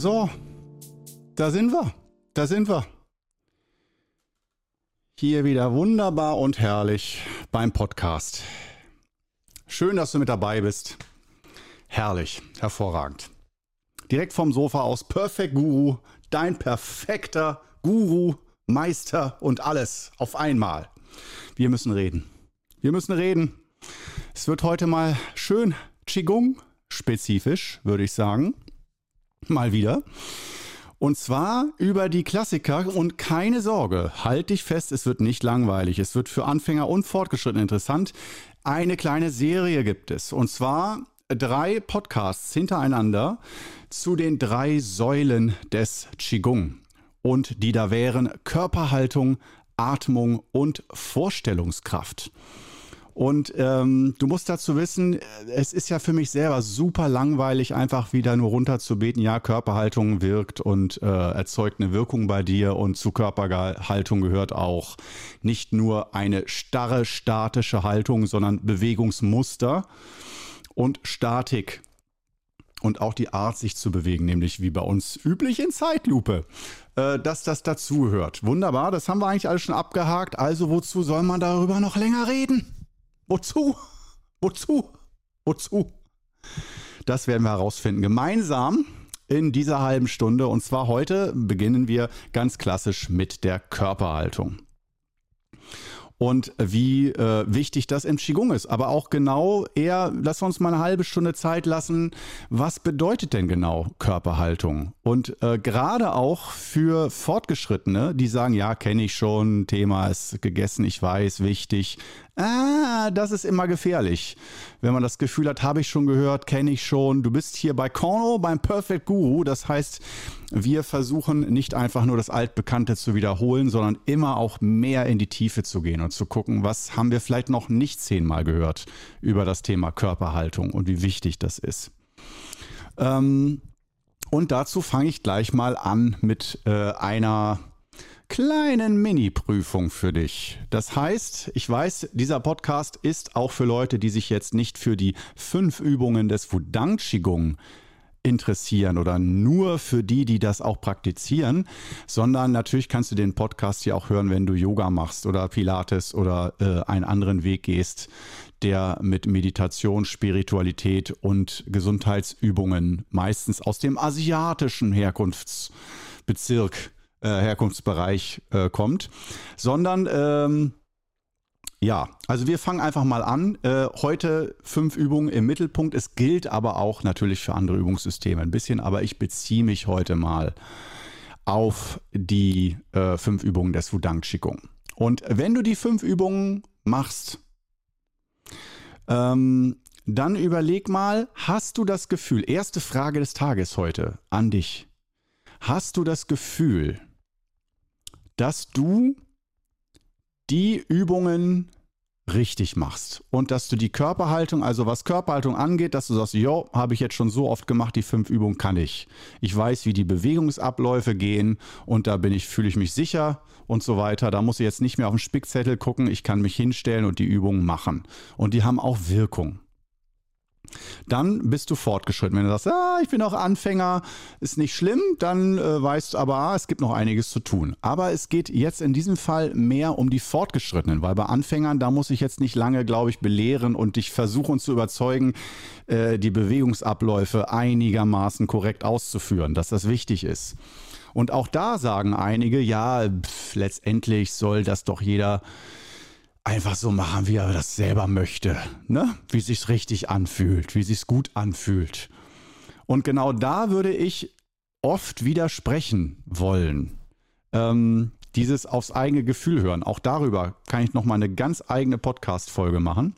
So, da sind wir. Da sind wir. Hier wieder wunderbar und herrlich beim Podcast. Schön, dass du mit dabei bist. Herrlich, hervorragend. Direkt vom Sofa aus, Perfect Guru, dein perfekter Guru, Meister und alles auf einmal. Wir müssen reden. Wir müssen reden. Es wird heute mal schön Qigong spezifisch, würde ich sagen. Mal wieder. Und zwar über die Klassiker und keine Sorge, halt dich fest, es wird nicht langweilig. Es wird für Anfänger und Fortgeschrittene interessant. Eine kleine Serie gibt es. Und zwar drei Podcasts hintereinander zu den drei Säulen des Qigong. Und die da wären Körperhaltung, Atmung und Vorstellungskraft. Und ähm, du musst dazu wissen, es ist ja für mich selber super langweilig, einfach wieder nur runterzubeten. Ja, Körperhaltung wirkt und äh, erzeugt eine Wirkung bei dir. Und zu Körperhaltung gehört auch nicht nur eine starre, statische Haltung, sondern Bewegungsmuster und Statik. Und auch die Art, sich zu bewegen, nämlich wie bei uns üblich in Zeitlupe, äh, dass das dazugehört. Wunderbar, das haben wir eigentlich alles schon abgehakt. Also wozu soll man darüber noch länger reden? Wozu? Wozu? Wozu? Das werden wir herausfinden. Gemeinsam in dieser halben Stunde. Und zwar heute beginnen wir ganz klassisch mit der Körperhaltung und wie äh, wichtig das im Qigong ist. Aber auch genau eher, lass uns mal eine halbe Stunde Zeit lassen. Was bedeutet denn genau Körperhaltung? Und äh, gerade auch für Fortgeschrittene, die sagen, ja, kenne ich schon, Thema ist gegessen, ich weiß, wichtig. Ah, das ist immer gefährlich. Wenn man das Gefühl hat, habe ich schon gehört, kenne ich schon. Du bist hier bei Korno, beim Perfect Guru. Das heißt, wir versuchen nicht einfach nur das Altbekannte zu wiederholen, sondern immer auch mehr in die Tiefe zu gehen und zu gucken, was haben wir vielleicht noch nicht zehnmal gehört über das Thema Körperhaltung und wie wichtig das ist. Ähm, und dazu fange ich gleich mal an mit äh, einer kleinen Mini-Prüfung für dich. Das heißt, ich weiß, dieser Podcast ist auch für Leute, die sich jetzt nicht für die fünf Übungen des Wudang Qigong interessieren oder nur für die, die das auch praktizieren, sondern natürlich kannst du den Podcast hier auch hören, wenn du Yoga machst oder Pilates oder äh, einen anderen Weg gehst, der mit Meditation, Spiritualität und Gesundheitsübungen meistens aus dem asiatischen Herkunftsbezirk äh, Herkunftsbereich äh, kommt, sondern ähm, ja, also wir fangen einfach mal an. Äh, heute fünf Übungen im Mittelpunkt. Es gilt aber auch natürlich für andere Übungssysteme ein bisschen, aber ich beziehe mich heute mal auf die äh, fünf Übungen des Wudang Qigong. Und wenn du die fünf Übungen machst, ähm, dann überleg mal, hast du das Gefühl, erste Frage des Tages heute an dich, hast du das Gefühl, dass du die Übungen richtig machst und dass du die Körperhaltung, also was Körperhaltung angeht, dass du sagst, jo, habe ich jetzt schon so oft gemacht, die fünf Übungen kann ich. Ich weiß, wie die Bewegungsabläufe gehen und da bin ich, fühle ich mich sicher und so weiter. Da muss ich jetzt nicht mehr auf den Spickzettel gucken, ich kann mich hinstellen und die Übungen machen. Und die haben auch Wirkung dann bist du fortgeschritten. Wenn du sagst, ah, ich bin auch Anfänger, ist nicht schlimm, dann äh, weißt du aber, ah, es gibt noch einiges zu tun. Aber es geht jetzt in diesem Fall mehr um die Fortgeschrittenen, weil bei Anfängern, da muss ich jetzt nicht lange, glaube ich, belehren und dich versuchen zu überzeugen, äh, die Bewegungsabläufe einigermaßen korrekt auszuführen, dass das wichtig ist. Und auch da sagen einige, ja, pff, letztendlich soll das doch jeder einfach so machen, wie er das selber möchte, ne? Wie sich's richtig anfühlt, wie sich's gut anfühlt. Und genau da würde ich oft widersprechen wollen. Ähm, dieses aufs eigene Gefühl hören. Auch darüber kann ich noch mal eine ganz eigene Podcast-Folge machen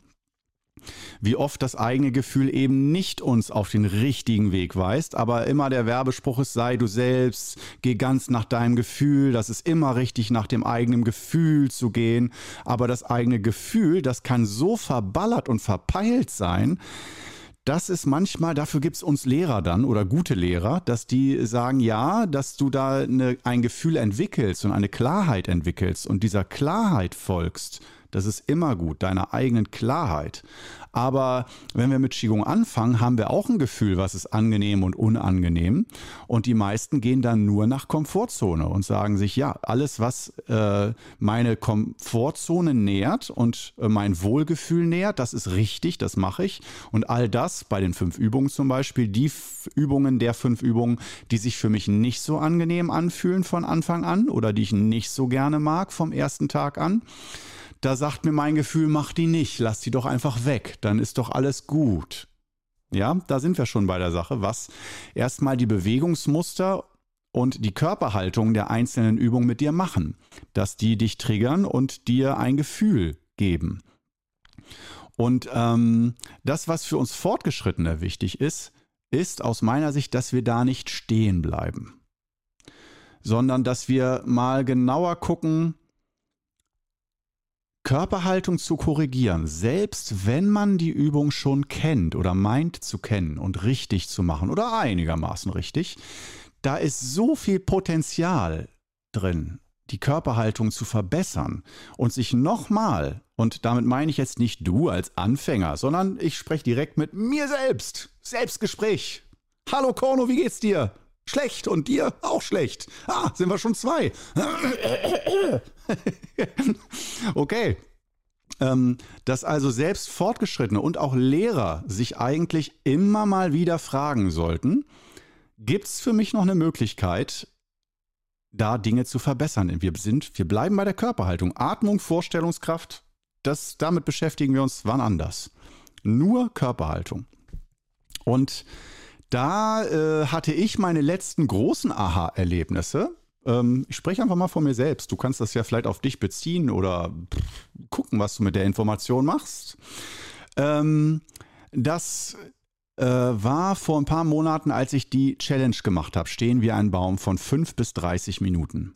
wie oft das eigene Gefühl eben nicht uns auf den richtigen Weg weist, aber immer der Werbespruch ist, sei du selbst, geh ganz nach deinem Gefühl, das ist immer richtig, nach dem eigenen Gefühl zu gehen, aber das eigene Gefühl, das kann so verballert und verpeilt sein, das ist manchmal, dafür gibt es uns Lehrer dann oder gute Lehrer, dass die sagen, ja, dass du da eine, ein Gefühl entwickelst und eine Klarheit entwickelst und dieser Klarheit folgst, Das ist immer gut, deiner eigenen Klarheit. Aber wenn wir mit Qigong anfangen, haben wir auch ein Gefühl, was ist angenehm und unangenehm. Und die meisten gehen dann nur nach Komfortzone und sagen sich, ja, alles, was äh, meine Komfortzone nährt und äh, mein Wohlgefühl nährt, das ist richtig, das mache ich. Und all das bei den fünf Übungen zum Beispiel, die Übungen der fünf Übungen, die sich für mich nicht so angenehm anfühlen von Anfang an oder die ich nicht so gerne mag vom ersten Tag an, da sagt mir mein Gefühl, mach die nicht, lass die doch einfach weg, dann ist doch alles gut. Ja, da sind wir schon bei der Sache, was erstmal die Bewegungsmuster und die Körperhaltung der einzelnen Übungen mit dir machen, dass die dich triggern und dir ein Gefühl geben. Und ähm, das, was für uns Fortgeschrittene wichtig ist, ist aus meiner Sicht, dass wir da nicht stehen bleiben, sondern dass wir mal genauer gucken, Körperhaltung zu korrigieren, selbst wenn man die Übung schon kennt oder meint zu kennen und richtig zu machen oder einigermaßen richtig, da ist so viel Potenzial drin, die Körperhaltung zu verbessern und sich nochmal, und damit meine ich jetzt nicht du als Anfänger, sondern ich spreche direkt mit mir selbst, Selbstgespräch. Hallo Korno, wie geht's dir? Schlecht und dir auch schlecht. Ah, sind wir schon zwei. Okay. Ähm, dass also selbst Fortgeschrittene und auch Lehrer sich eigentlich immer mal wieder fragen sollten, gibt es für mich noch eine Möglichkeit, da Dinge zu verbessern? Wir sind, wir bleiben bei der Körperhaltung. Atmung, Vorstellungskraft, das, damit beschäftigen wir uns wann anders. Nur Körperhaltung. Und da äh, hatte ich meine letzten großen Aha-Erlebnisse. Ähm, ich spreche einfach mal von mir selbst. Du kannst das ja vielleicht auf dich beziehen oder gucken, was du mit der Information machst. Ähm, das äh, war vor ein paar Monaten, als ich die Challenge gemacht habe, stehen wie ein Baum von 5 bis 30 Minuten.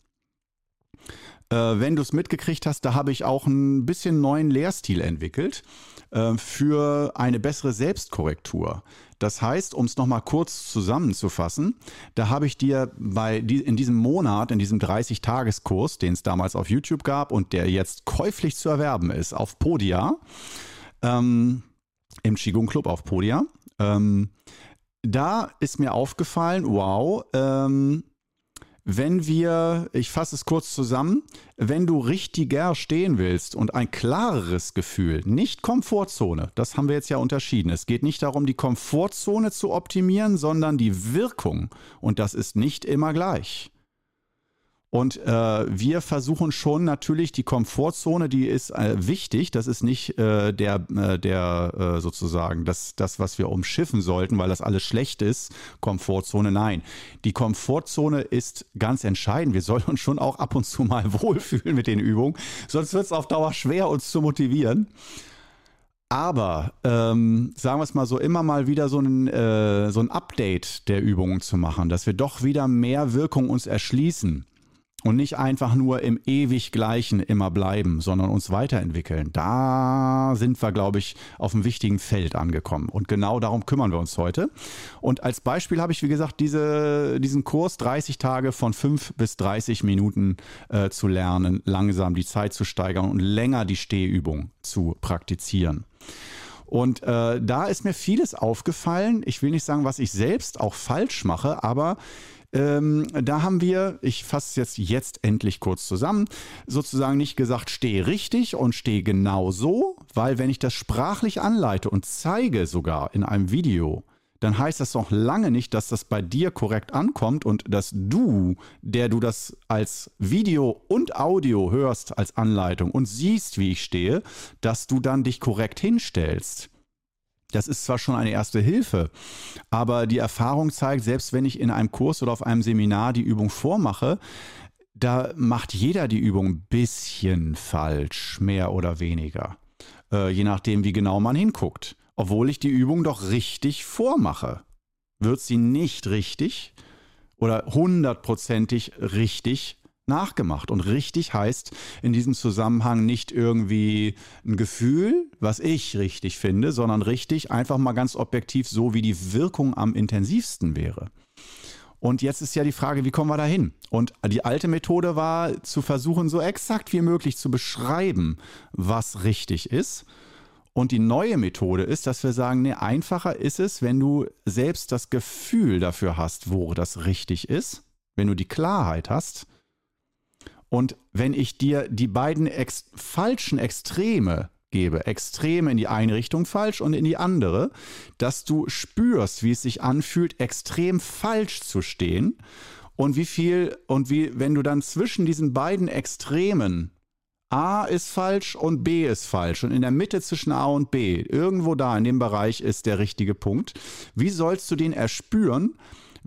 Äh, wenn du es mitgekriegt hast, da habe ich auch ein bisschen neuen Lehrstil entwickelt äh, für eine bessere Selbstkorrektur. Das heißt, um es nochmal kurz zusammenzufassen, da habe ich dir bei in diesem Monat, in diesem 30-Tageskurs, den es damals auf YouTube gab und der jetzt käuflich zu erwerben ist, auf Podia, ähm, im Qigong Club auf Podia, ähm, da ist mir aufgefallen, wow, ähm, wenn wir, ich fasse es kurz zusammen, wenn du richtiger stehen willst und ein klareres Gefühl, nicht Komfortzone, das haben wir jetzt ja unterschieden. Es geht nicht darum, die Komfortzone zu optimieren, sondern die Wirkung. Und das ist nicht immer gleich. Und äh, wir versuchen schon natürlich die Komfortzone, die ist äh, wichtig. Das ist nicht äh, der, äh, der äh, sozusagen das, das, was wir umschiffen sollten, weil das alles schlecht ist. Komfortzone, nein. Die Komfortzone ist ganz entscheidend. Wir sollen uns schon auch ab und zu mal wohlfühlen mit den Übungen. Sonst wird es auf Dauer schwer, uns zu motivieren. Aber ähm, sagen wir es mal so, immer mal wieder so ein, äh, so ein Update der Übungen zu machen, dass wir doch wieder mehr Wirkung uns erschließen und nicht einfach nur im ewig Gleichen immer bleiben, sondern uns weiterentwickeln. Da sind wir, glaube ich, auf einem wichtigen Feld angekommen. Und genau darum kümmern wir uns heute. Und als Beispiel habe ich, wie gesagt, diese, diesen Kurs 30 Tage von 5 bis 30 Minuten äh, zu lernen, langsam die Zeit zu steigern und länger die Stehübung zu praktizieren. Und äh, da ist mir vieles aufgefallen. Ich will nicht sagen, was ich selbst auch falsch mache, aber ähm, da haben wir, ich fasse es jetzt, jetzt endlich kurz zusammen, sozusagen nicht gesagt, stehe richtig und stehe genau so, weil wenn ich das sprachlich anleite und zeige sogar in einem Video, dann heißt das noch lange nicht, dass das bei dir korrekt ankommt und dass du, der du das als Video und Audio hörst als Anleitung und siehst, wie ich stehe, dass du dann dich korrekt hinstellst. Das ist zwar schon eine erste Hilfe, aber die Erfahrung zeigt, selbst wenn ich in einem Kurs oder auf einem Seminar die Übung vormache, da macht jeder die Übung ein bisschen falsch, mehr oder weniger. Äh, je nachdem, wie genau man hinguckt. Obwohl ich die Übung doch richtig vormache. Wird sie nicht richtig oder hundertprozentig richtig nachgemacht. Und richtig heißt in diesem Zusammenhang nicht irgendwie ein Gefühl, was ich richtig finde, sondern richtig einfach mal ganz objektiv so, wie die Wirkung am intensivsten wäre. Und jetzt ist ja die Frage, wie kommen wir da hin? Und die alte Methode war zu versuchen, so exakt wie möglich zu beschreiben, was richtig ist. Und die neue Methode ist, dass wir sagen, nee, einfacher ist es, wenn du selbst das Gefühl dafür hast, wo das richtig ist, wenn du die Klarheit hast. Und wenn ich dir die beiden ex falschen Extreme gebe, Extreme in die eine Richtung falsch und in die andere, dass du spürst, wie es sich anfühlt, extrem falsch zu stehen und wie viel und wie, wenn du dann zwischen diesen beiden Extremen A ist falsch und B ist falsch. Und in der Mitte zwischen A und B, irgendwo da in dem Bereich ist der richtige Punkt. Wie sollst du den erspüren,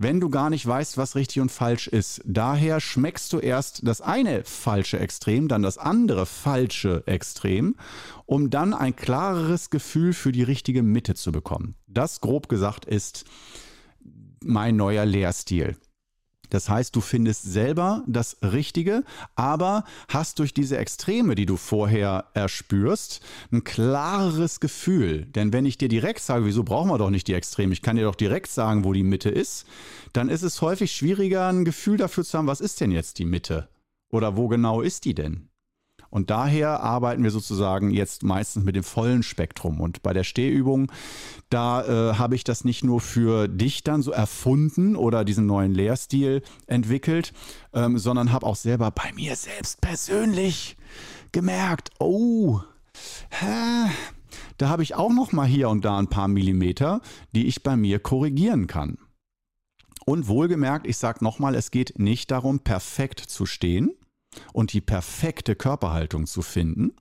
wenn du gar nicht weißt, was richtig und falsch ist. Daher schmeckst du erst das eine falsche Extrem, dann das andere falsche Extrem, um dann ein klareres Gefühl für die richtige Mitte zu bekommen. Das grob gesagt ist mein neuer Lehrstil. Das heißt, du findest selber das Richtige, aber hast durch diese Extreme, die du vorher erspürst, ein klareres Gefühl. Denn wenn ich dir direkt sage, wieso brauchen wir doch nicht die Extreme, ich kann dir doch direkt sagen, wo die Mitte ist, dann ist es häufig schwieriger, ein Gefühl dafür zu haben, was ist denn jetzt die Mitte? Oder wo genau ist die denn? Und daher arbeiten wir sozusagen jetzt meistens mit dem vollen Spektrum. Und bei der Stehübung, da äh, habe ich das nicht nur für dich dann so erfunden oder diesen neuen Lehrstil entwickelt, ähm, sondern habe auch selber bei mir selbst persönlich gemerkt, oh, hä, da habe ich auch noch mal hier und da ein paar Millimeter, die ich bei mir korrigieren kann. Und wohlgemerkt, ich sage nochmal, es geht nicht darum, perfekt zu stehen, und die perfekte Körperhaltung zu finden,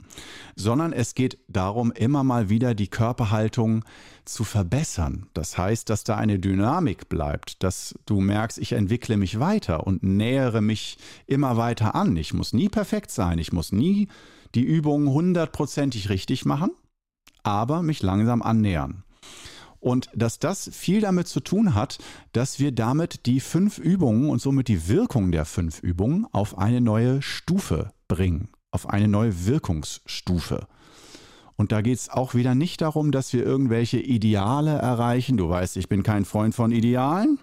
sondern es geht darum, immer mal wieder die Körperhaltung zu verbessern. Das heißt, dass da eine Dynamik bleibt, dass du merkst, ich entwickle mich weiter und nähere mich immer weiter an. Ich muss nie perfekt sein, ich muss nie die Übungen hundertprozentig richtig machen, aber mich langsam annähern. Und dass das viel damit zu tun hat, dass wir damit die fünf Übungen und somit die Wirkung der fünf Übungen auf eine neue Stufe bringen, auf eine neue Wirkungsstufe. Und da geht es auch wieder nicht darum, dass wir irgendwelche Ideale erreichen. Du weißt, ich bin kein Freund von Idealen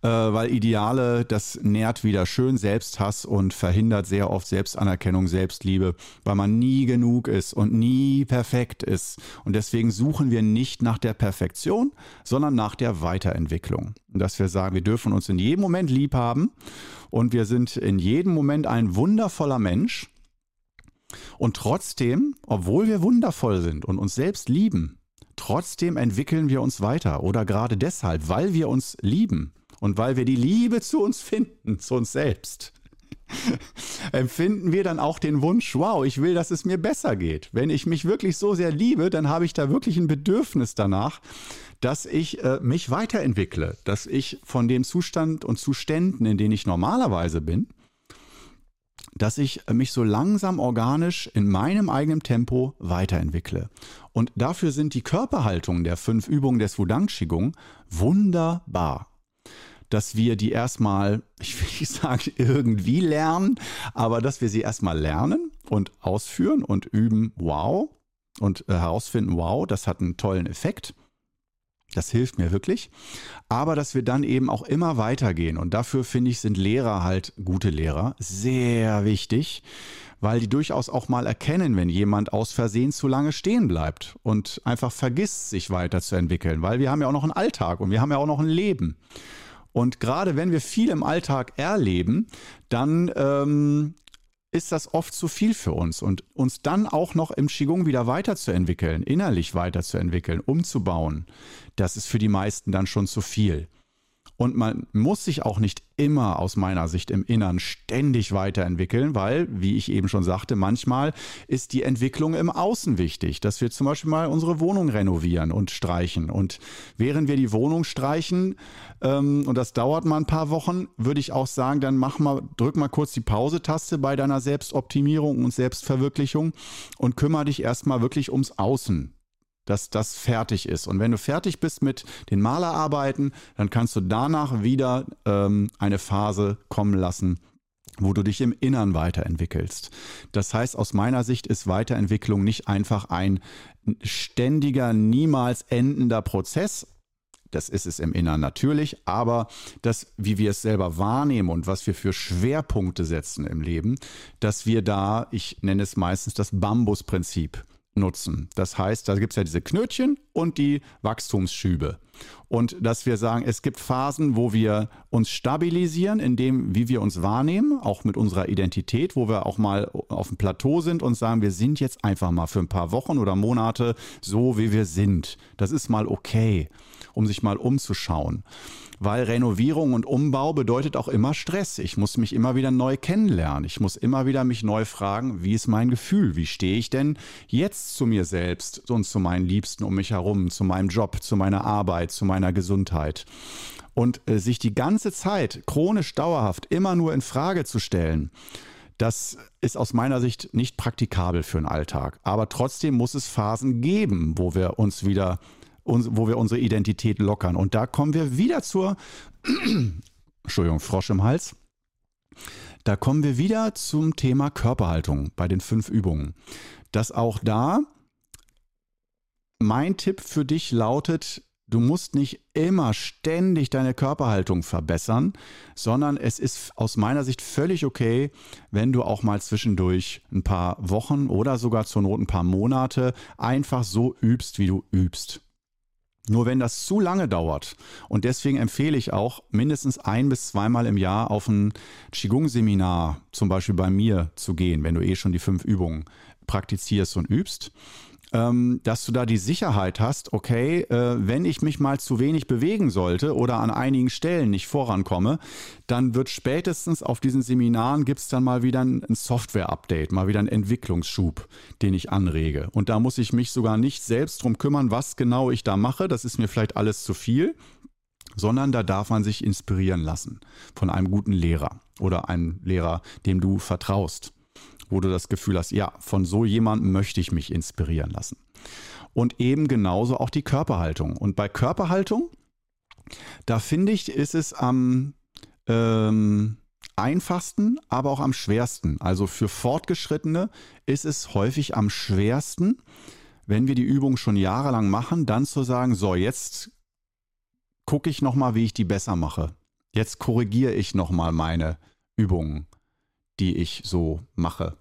weil Ideale, das nährt wieder schön Selbsthass und verhindert sehr oft Selbstanerkennung, Selbstliebe, weil man nie genug ist und nie perfekt ist. Und deswegen suchen wir nicht nach der Perfektion, sondern nach der Weiterentwicklung. Und dass wir sagen, wir dürfen uns in jedem Moment lieb haben und wir sind in jedem Moment ein wundervoller Mensch. Und trotzdem, obwohl wir wundervoll sind und uns selbst lieben, trotzdem entwickeln wir uns weiter. Oder gerade deshalb, weil wir uns lieben, und weil wir die Liebe zu uns finden, zu uns selbst, empfinden wir dann auch den Wunsch, wow, ich will, dass es mir besser geht. Wenn ich mich wirklich so sehr liebe, dann habe ich da wirklich ein Bedürfnis danach, dass ich äh, mich weiterentwickle, dass ich von dem Zustand und Zuständen, in denen ich normalerweise bin, dass ich mich so langsam organisch in meinem eigenen Tempo weiterentwickle. Und dafür sind die Körperhaltungen der fünf Übungen des Wudang Qigong wunderbar dass wir die erstmal, ich will nicht sagen irgendwie lernen, aber dass wir sie erstmal lernen und ausführen und üben, wow, und äh, herausfinden, wow, das hat einen tollen Effekt. Das hilft mir wirklich. Aber dass wir dann eben auch immer weitergehen. Und dafür finde ich, sind Lehrer halt gute Lehrer. Sehr wichtig, weil die durchaus auch mal erkennen, wenn jemand aus Versehen zu lange stehen bleibt und einfach vergisst, sich weiterzuentwickeln. Weil wir haben ja auch noch einen Alltag und wir haben ja auch noch ein Leben. Und gerade wenn wir viel im Alltag erleben, dann ähm, ist das oft zu viel für uns. Und uns dann auch noch im Qigong wieder weiterzuentwickeln, innerlich weiterzuentwickeln, umzubauen, das ist für die meisten dann schon zu viel. Und man muss sich auch nicht immer aus meiner Sicht im Innern ständig weiterentwickeln, weil, wie ich eben schon sagte, manchmal ist die Entwicklung im Außen wichtig, dass wir zum Beispiel mal unsere Wohnung renovieren und streichen. Und während wir die Wohnung streichen, ähm, und das dauert mal ein paar Wochen, würde ich auch sagen, dann mach mal, drück mal kurz die Pause-Taste bei deiner Selbstoptimierung und Selbstverwirklichung und kümmere dich erstmal wirklich ums Außen dass das fertig ist. Und wenn du fertig bist mit den Malerarbeiten, dann kannst du danach wieder ähm, eine Phase kommen lassen, wo du dich im Innern weiterentwickelst. Das heißt, aus meiner Sicht ist Weiterentwicklung nicht einfach ein ständiger, niemals endender Prozess. das ist es im Inneren natürlich, aber das, wie wir es selber wahrnehmen und was wir für Schwerpunkte setzen im Leben, dass wir da, ich nenne es meistens das Bambusprinzip nutzen. Das heißt, da gibt es ja diese Knötchen und die Wachstumsschübe. Und dass wir sagen, es gibt Phasen, wo wir uns stabilisieren, in dem, wie wir uns wahrnehmen, auch mit unserer Identität, wo wir auch mal auf dem Plateau sind und sagen, wir sind jetzt einfach mal für ein paar Wochen oder Monate so, wie wir sind. Das ist mal okay, um sich mal umzuschauen weil Renovierung und Umbau bedeutet auch immer Stress. Ich muss mich immer wieder neu kennenlernen. Ich muss immer wieder mich neu fragen, wie ist mein Gefühl? Wie stehe ich denn jetzt zu mir selbst und zu meinen Liebsten um mich herum, zu meinem Job, zu meiner Arbeit, zu meiner Gesundheit? Und äh, sich die ganze Zeit chronisch dauerhaft immer nur in Frage zu stellen, das ist aus meiner Sicht nicht praktikabel für den Alltag. Aber trotzdem muss es Phasen geben, wo wir uns wieder wo wir unsere Identität lockern. Und da kommen wir wieder zur, Entschuldigung, Frosch im Hals. Da kommen wir wieder zum Thema Körperhaltung bei den fünf Übungen. Dass auch da mein Tipp für dich lautet, du musst nicht immer ständig deine Körperhaltung verbessern, sondern es ist aus meiner Sicht völlig okay, wenn du auch mal zwischendurch ein paar Wochen oder sogar zur Not ein paar Monate einfach so übst, wie du übst. Nur wenn das zu lange dauert, und deswegen empfehle ich auch, mindestens ein bis zweimal im Jahr auf ein Qigong-Seminar, zum Beispiel bei mir, zu gehen, wenn du eh schon die fünf Übungen praktizierst und übst, ähm, dass du da die Sicherheit hast, okay, äh, wenn ich mich mal zu wenig bewegen sollte oder an einigen Stellen nicht vorankomme, dann wird spätestens auf diesen Seminaren gibt es dann mal wieder ein, ein Software-Update, mal wieder einen Entwicklungsschub, den ich anrege. Und da muss ich mich sogar nicht selbst drum kümmern, was genau ich da mache. Das ist mir vielleicht alles zu viel sondern da darf man sich inspirieren lassen von einem guten Lehrer oder einem Lehrer, dem du vertraust wo du das Gefühl hast, ja, von so jemandem möchte ich mich inspirieren lassen. Und eben genauso auch die Körperhaltung. Und bei Körperhaltung, da finde ich, ist es am ähm, einfachsten, aber auch am schwersten. Also für Fortgeschrittene ist es häufig am schwersten, wenn wir die Übung schon jahrelang machen, dann zu sagen, so, jetzt gucke ich nochmal, wie ich die besser mache. Jetzt korrigiere ich nochmal meine Übungen, die ich so mache.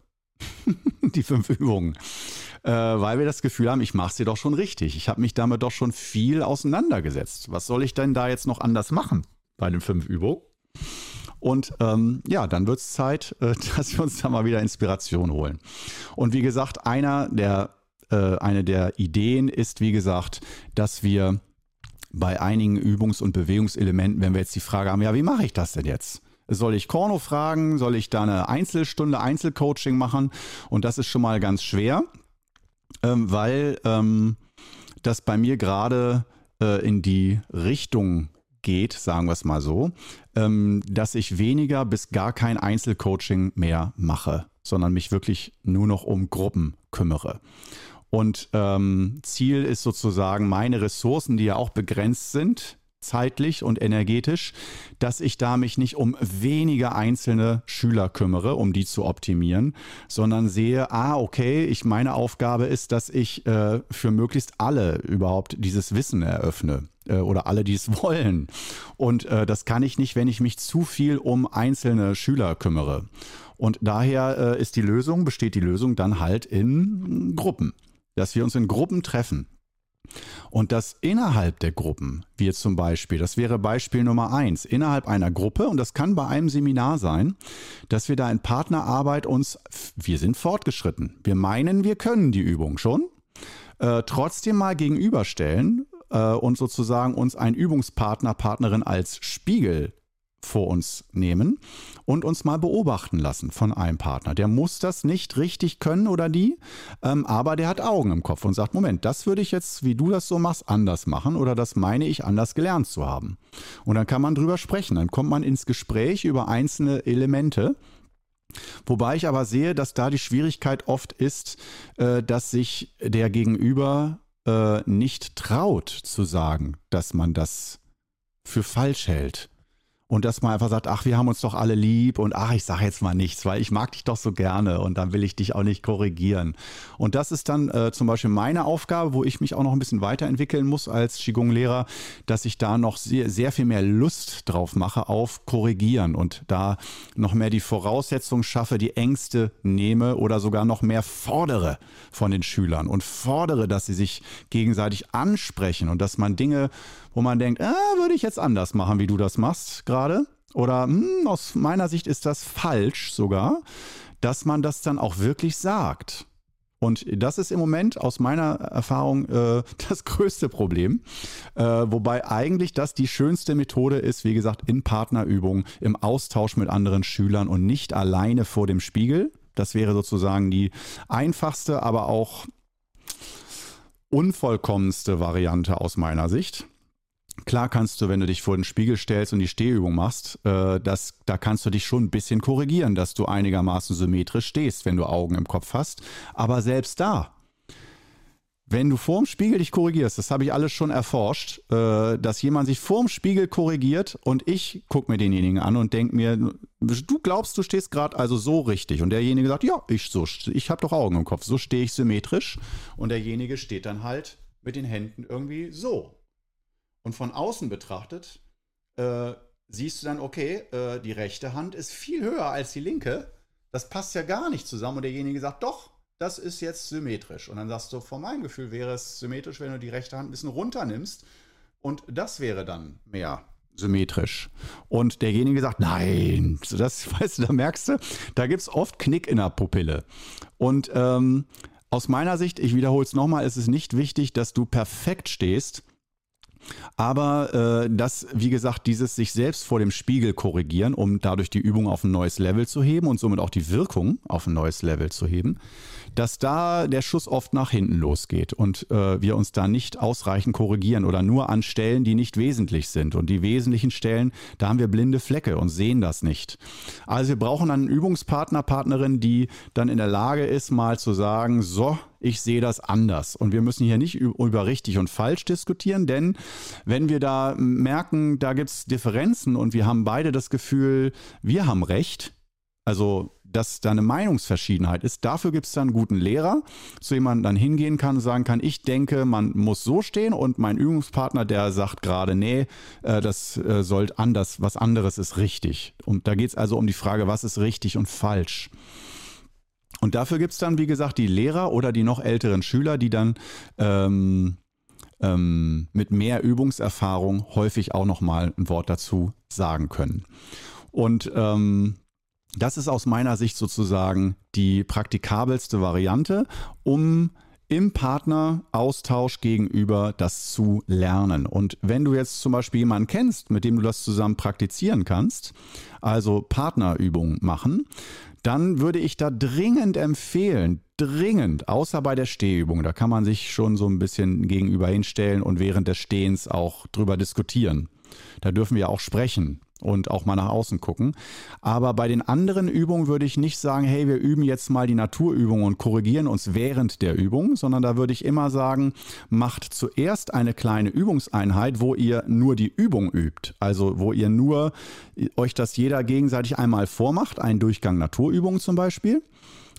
die fünf Übungen. Äh, weil wir das Gefühl haben, ich mache sie doch schon richtig. Ich habe mich damit doch schon viel auseinandergesetzt. Was soll ich denn da jetzt noch anders machen bei den fünf Übungen? Und ähm, ja, dann wird es Zeit, äh, dass wir uns da mal wieder Inspiration holen. Und wie gesagt, einer der, äh, eine der Ideen ist, wie gesagt, dass wir bei einigen Übungs- und Bewegungselementen, wenn wir jetzt die Frage haben, ja, wie mache ich das denn jetzt? Soll ich Korno fragen? Soll ich da eine Einzelstunde Einzelcoaching machen? Und das ist schon mal ganz schwer, ähm, weil ähm, das bei mir gerade äh, in die Richtung geht, sagen wir es mal so, ähm, dass ich weniger bis gar kein Einzelcoaching mehr mache, sondern mich wirklich nur noch um Gruppen kümmere. Und ähm, Ziel ist sozusagen, meine Ressourcen, die ja auch begrenzt sind, zeitlich und energetisch, dass ich da mich nicht um wenige einzelne Schüler kümmere, um die zu optimieren, sondern sehe, ah, okay, ich meine Aufgabe ist, dass ich äh, für möglichst alle überhaupt dieses Wissen eröffne äh, oder alle, die es wollen. Und äh, das kann ich nicht, wenn ich mich zu viel um einzelne Schüler kümmere. Und daher äh, ist die Lösung, besteht die Lösung dann halt in Gruppen, dass wir uns in Gruppen treffen. Und das innerhalb der Gruppen, wie jetzt zum Beispiel, das wäre Beispiel Nummer eins, innerhalb einer Gruppe, und das kann bei einem Seminar sein, dass wir da in Partnerarbeit uns, wir sind fortgeschritten. Wir meinen, wir können die Übung schon, äh, trotzdem mal gegenüberstellen äh, und sozusagen uns einen Übungspartner, Partnerin als Spiegel vor uns nehmen und uns mal beobachten lassen von einem Partner. Der muss das nicht richtig können oder die, ähm, aber der hat Augen im Kopf und sagt, Moment, das würde ich jetzt, wie du das so machst, anders machen oder das meine ich anders gelernt zu haben. Und dann kann man drüber sprechen, dann kommt man ins Gespräch über einzelne Elemente. Wobei ich aber sehe, dass da die Schwierigkeit oft ist, äh, dass sich der Gegenüber äh, nicht traut zu sagen, dass man das für falsch hält und dass man einfach sagt, ach, wir haben uns doch alle lieb und ach, ich sage jetzt mal nichts, weil ich mag dich doch so gerne und dann will ich dich auch nicht korrigieren. Und das ist dann äh, zum Beispiel meine Aufgabe, wo ich mich auch noch ein bisschen weiterentwickeln muss als Qigong-Lehrer, dass ich da noch sehr, sehr viel mehr Lust drauf mache auf Korrigieren und da noch mehr die Voraussetzungen schaffe, die Ängste nehme oder sogar noch mehr fordere von den Schülern und fordere, dass sie sich gegenseitig ansprechen und dass man Dinge wo man denkt, ah, würde ich jetzt anders machen, wie du das machst gerade. Oder hm, aus meiner Sicht ist das falsch sogar, dass man das dann auch wirklich sagt. Und das ist im Moment aus meiner Erfahrung äh, das größte Problem. Äh, wobei eigentlich das die schönste Methode ist, wie gesagt, in Partnerübungen, im Austausch mit anderen Schülern und nicht alleine vor dem Spiegel. Das wäre sozusagen die einfachste, aber auch unvollkommenste Variante aus meiner Sicht. Klar kannst du, wenn du dich vor den Spiegel stellst und die Stehübung machst, äh, das, da kannst du dich schon ein bisschen korrigieren, dass du einigermaßen symmetrisch stehst, wenn du Augen im Kopf hast. Aber selbst da, wenn du vorm Spiegel dich korrigierst, das habe ich alles schon erforscht, äh, dass jemand sich vorm Spiegel korrigiert und ich gucke mir denjenigen an und denke mir, du glaubst, du stehst gerade also so richtig. Und derjenige sagt, ja, ich so, ich habe doch Augen im Kopf, so stehe ich symmetrisch. Und derjenige steht dann halt mit den Händen irgendwie so. Und von außen betrachtet äh, siehst du dann, okay, äh, die rechte Hand ist viel höher als die linke. Das passt ja gar nicht zusammen. Und derjenige sagt, doch, das ist jetzt symmetrisch. Und dann sagst du, von meinem Gefühl wäre es symmetrisch, wenn du die rechte Hand ein bisschen runternimmst. Und das wäre dann mehr symmetrisch. Und derjenige sagt, nein, das weißt du, da merkst du, da gibt es oft Knick in der Pupille. Und ähm, aus meiner Sicht, ich wiederhole es nochmal, ist es nicht wichtig, dass du perfekt stehst, aber äh, das, wie gesagt, dieses sich selbst vor dem Spiegel korrigieren, um dadurch die Übung auf ein neues Level zu heben und somit auch die Wirkung auf ein neues Level zu heben, dass da der Schuss oft nach hinten losgeht und äh, wir uns da nicht ausreichend korrigieren oder nur an Stellen, die nicht wesentlich sind. Und die wesentlichen Stellen, da haben wir blinde Flecke und sehen das nicht. Also wir brauchen einen Übungspartner, Partnerin, die dann in der Lage ist, mal zu sagen, so, ich sehe das anders. Und wir müssen hier nicht über richtig und falsch diskutieren, denn wenn wir da merken, da gibt es Differenzen und wir haben beide das Gefühl, wir haben recht, also dass da eine Meinungsverschiedenheit ist. Dafür gibt es dann einen guten Lehrer, zu dem man dann hingehen kann und sagen kann, ich denke, man muss so stehen und mein Übungspartner, der sagt gerade, nee, äh, das äh, soll anders, was anderes ist richtig. Und da geht es also um die Frage, was ist richtig und falsch. Und dafür gibt es dann, wie gesagt, die Lehrer oder die noch älteren Schüler, die dann ähm, ähm, mit mehr Übungserfahrung häufig auch nochmal ein Wort dazu sagen können. Und ähm, das ist aus meiner Sicht sozusagen die praktikabelste Variante, um im Partneraustausch gegenüber das zu lernen. Und wenn du jetzt zum Beispiel jemanden kennst, mit dem du das zusammen praktizieren kannst, also Partnerübungen machen, dann würde ich da dringend empfehlen, dringend, außer bei der Stehübung, da kann man sich schon so ein bisschen gegenüber hinstellen und während des Stehens auch drüber diskutieren. Da dürfen wir auch sprechen und auch mal nach außen gucken. Aber bei den anderen Übungen würde ich nicht sagen, hey, wir üben jetzt mal die Naturübung und korrigieren uns während der Übung, sondern da würde ich immer sagen, macht zuerst eine kleine Übungseinheit, wo ihr nur die Übung übt. Also wo ihr nur euch das jeder gegenseitig einmal vormacht, einen Durchgang Naturübungen zum Beispiel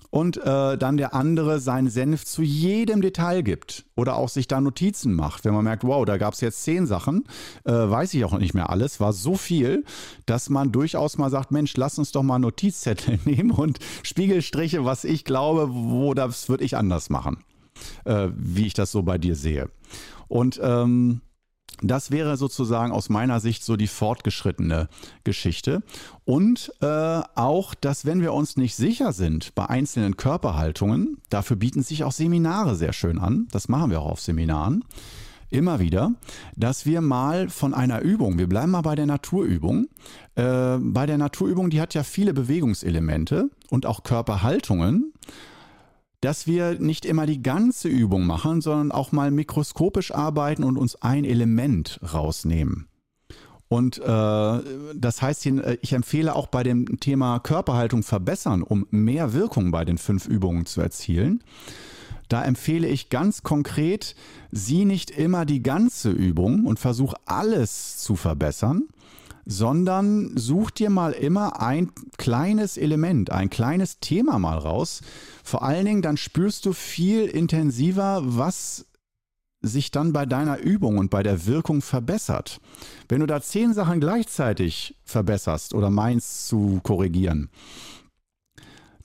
und äh, dann der andere seinen Senf zu jedem Detail gibt oder auch sich da Notizen macht. Wenn man merkt, wow, da gab es jetzt zehn Sachen, äh, weiß ich auch nicht mehr alles, war so viel, dass man durchaus mal sagt, Mensch, lass uns doch mal Notizzettel nehmen und Spiegelstriche, was ich glaube, wo das würde ich anders machen, äh, wie ich das so bei dir sehe. Und ähm, das wäre sozusagen aus meiner Sicht so die fortgeschrittene Geschichte. Und äh, auch, dass wenn wir uns nicht sicher sind bei einzelnen Körperhaltungen, dafür bieten sich auch Seminare sehr schön an. Das machen wir auch auf Seminaren. Immer wieder, dass wir mal von einer Übung, wir bleiben mal bei der Naturübung, äh, bei der Naturübung, die hat ja viele Bewegungselemente und auch Körperhaltungen dass wir nicht immer die ganze Übung machen, sondern auch mal mikroskopisch arbeiten und uns ein Element rausnehmen. Und äh, das heißt, äh, ich empfehle auch bei dem Thema Körperhaltung verbessern, um mehr Wirkung bei den fünf Übungen zu erzielen. Da empfehle ich ganz konkret, sieh nicht immer die ganze Übung und versuch alles zu verbessern, sondern such dir mal immer ein kleines Element, ein kleines Thema mal raus. Vor allen Dingen, dann spürst du viel intensiver, was sich dann bei deiner Übung und bei der Wirkung verbessert. Wenn du da zehn Sachen gleichzeitig verbesserst oder meinst zu korrigieren,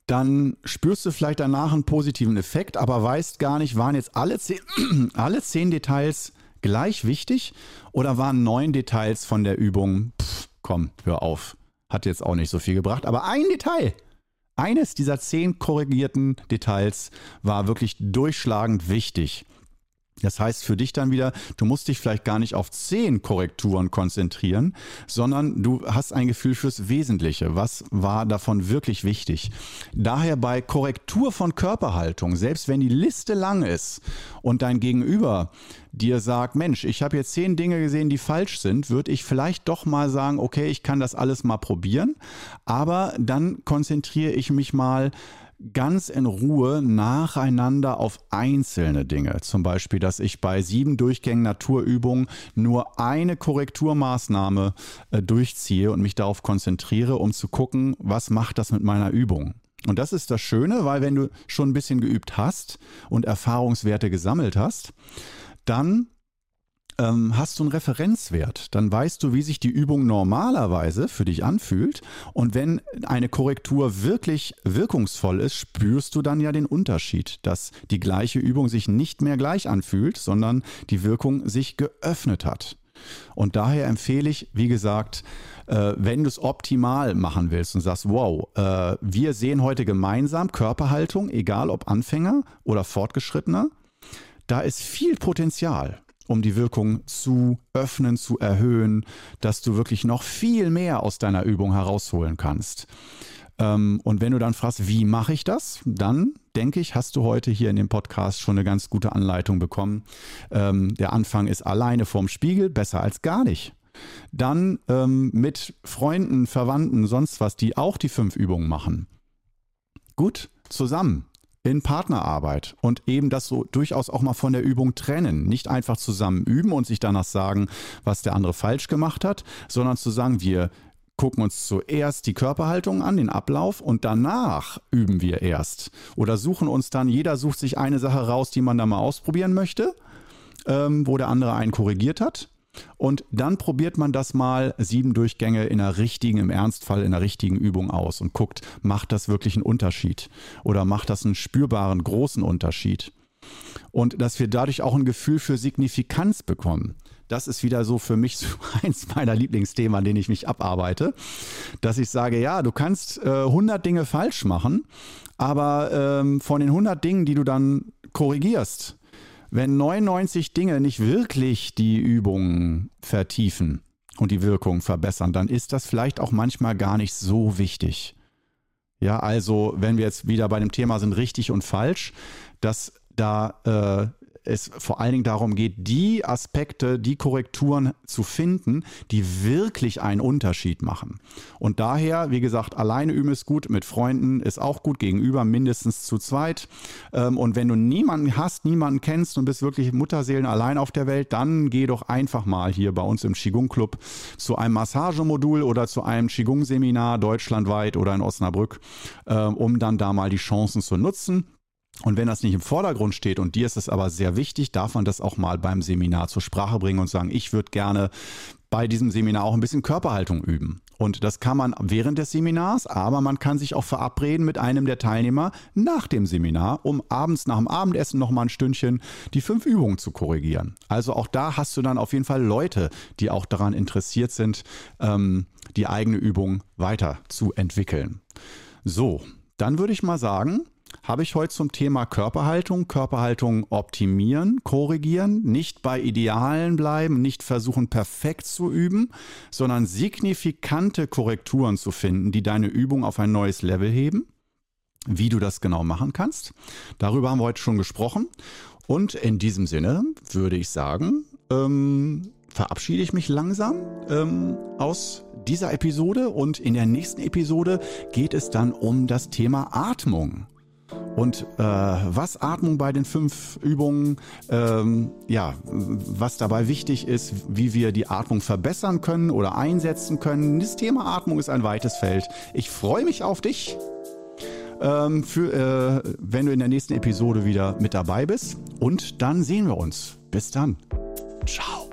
dann spürst du vielleicht danach einen positiven Effekt, aber weißt gar nicht, waren jetzt alle zehn, alle zehn Details gleich wichtig oder waren neun Details von der Übung, pff, komm, hör auf, hat jetzt auch nicht so viel gebracht, aber ein Detail, eines dieser zehn korrigierten Details war wirklich durchschlagend wichtig. Das heißt für dich dann wieder, du musst dich vielleicht gar nicht auf zehn Korrekturen konzentrieren, sondern du hast ein Gefühl fürs Wesentliche. Was war davon wirklich wichtig? Daher bei Korrektur von Körperhaltung, selbst wenn die Liste lang ist und dein Gegenüber dir sagt, Mensch, ich habe jetzt zehn Dinge gesehen, die falsch sind, würde ich vielleicht doch mal sagen, okay, ich kann das alles mal probieren, aber dann konzentriere ich mich mal ganz in Ruhe nacheinander auf einzelne Dinge. Zum Beispiel, dass ich bei sieben Durchgängen Naturübungen nur eine Korrekturmaßnahme äh, durchziehe und mich darauf konzentriere, um zu gucken, was macht das mit meiner Übung. Und das ist das Schöne, weil wenn du schon ein bisschen geübt hast und Erfahrungswerte gesammelt hast, dann ähm, hast du einen Referenzwert. Dann weißt du, wie sich die Übung normalerweise für dich anfühlt. Und wenn eine Korrektur wirklich wirkungsvoll ist, spürst du dann ja den Unterschied, dass die gleiche Übung sich nicht mehr gleich anfühlt, sondern die Wirkung sich geöffnet hat. Und daher empfehle ich, wie gesagt, äh, wenn du es optimal machen willst und sagst, wow, äh, wir sehen heute gemeinsam Körperhaltung, egal ob Anfänger oder Fortgeschrittener, da ist viel Potenzial um die Wirkung zu öffnen, zu erhöhen, dass du wirklich noch viel mehr aus deiner Übung herausholen kannst. Ähm, und wenn du dann fragst, wie mache ich das, dann denke ich, hast du heute hier in dem Podcast schon eine ganz gute Anleitung bekommen. Ähm, der Anfang ist alleine vorm Spiegel, besser als gar nicht. Dann ähm, mit Freunden, Verwandten, sonst was, die auch die fünf Übungen machen. Gut, zusammen in Partnerarbeit und eben das so durchaus auch mal von der Übung trennen. Nicht einfach zusammen üben und sich danach sagen, was der andere falsch gemacht hat, sondern zu sagen, wir gucken uns zuerst die Körperhaltung an, den Ablauf und danach üben wir erst. Oder suchen uns dann, jeder sucht sich eine Sache raus, die man da mal ausprobieren möchte, ähm, wo der andere einen korrigiert hat. Und dann probiert man das mal sieben Durchgänge in einer richtigen, im Ernstfall in einer richtigen Übung aus und guckt, macht das wirklich einen Unterschied oder macht das einen spürbaren, großen Unterschied. Und dass wir dadurch auch ein Gefühl für Signifikanz bekommen. Das ist wieder so für mich eins meiner Lieblingsthemen, an denen ich mich abarbeite, dass ich sage, ja, du kannst äh, 100 Dinge falsch machen, aber ähm, von den 100 Dingen, die du dann korrigierst, wenn 99 Dinge nicht wirklich die Übung vertiefen und die Wirkung verbessern, dann ist das vielleicht auch manchmal gar nicht so wichtig. Ja, also wenn wir jetzt wieder bei dem Thema sind, richtig und falsch, dass da äh, es vor allen Dingen darum geht, die Aspekte, die Korrekturen zu finden, die wirklich einen Unterschied machen. Und daher, wie gesagt, alleine üben ist gut, mit Freunden ist auch gut, gegenüber mindestens zu zweit. Ähm, und wenn du niemanden hast, niemanden kennst und bist wirklich Mutterseelen allein auf der Welt, dann geh doch einfach mal hier bei uns im Qigong Club zu einem Massagemodul oder zu einem Qigong Seminar deutschlandweit oder in Osnabrück, ähm, um dann da mal die Chancen zu nutzen. Und wenn das nicht im Vordergrund steht und dir ist es aber sehr wichtig, darf man das auch mal beim Seminar zur Sprache bringen und sagen, ich würde gerne bei diesem Seminar auch ein bisschen Körperhaltung üben. Und das kann man während des Seminars, aber man kann sich auch verabreden mit einem der Teilnehmer nach dem Seminar, um abends nach dem Abendessen noch mal ein Stündchen die fünf Übungen zu korrigieren. Also auch da hast du dann auf jeden Fall Leute, die auch daran interessiert sind, ähm, die eigene Übung weiterzuentwickeln. So, dann würde ich mal sagen, habe ich heute zum Thema Körperhaltung, Körperhaltung optimieren, korrigieren, nicht bei Idealen bleiben, nicht versuchen perfekt zu üben, sondern signifikante Korrekturen zu finden, die deine Übung auf ein neues Level heben. Wie du das genau machen kannst, darüber haben wir heute schon gesprochen. Und in diesem Sinne würde ich sagen, ähm, verabschiede ich mich langsam ähm, aus dieser Episode und in der nächsten Episode geht es dann um das Thema Atmung. Und äh, was Atmung bei den fünf Übungen, ähm, ja, was dabei wichtig ist, wie wir die Atmung verbessern können oder einsetzen können. Das Thema Atmung ist ein weites Feld. Ich freue mich auf dich. Ähm, für, äh, wenn du in der nächsten Episode wieder mit dabei bist. Und dann sehen wir uns. Bis dann. Ciao.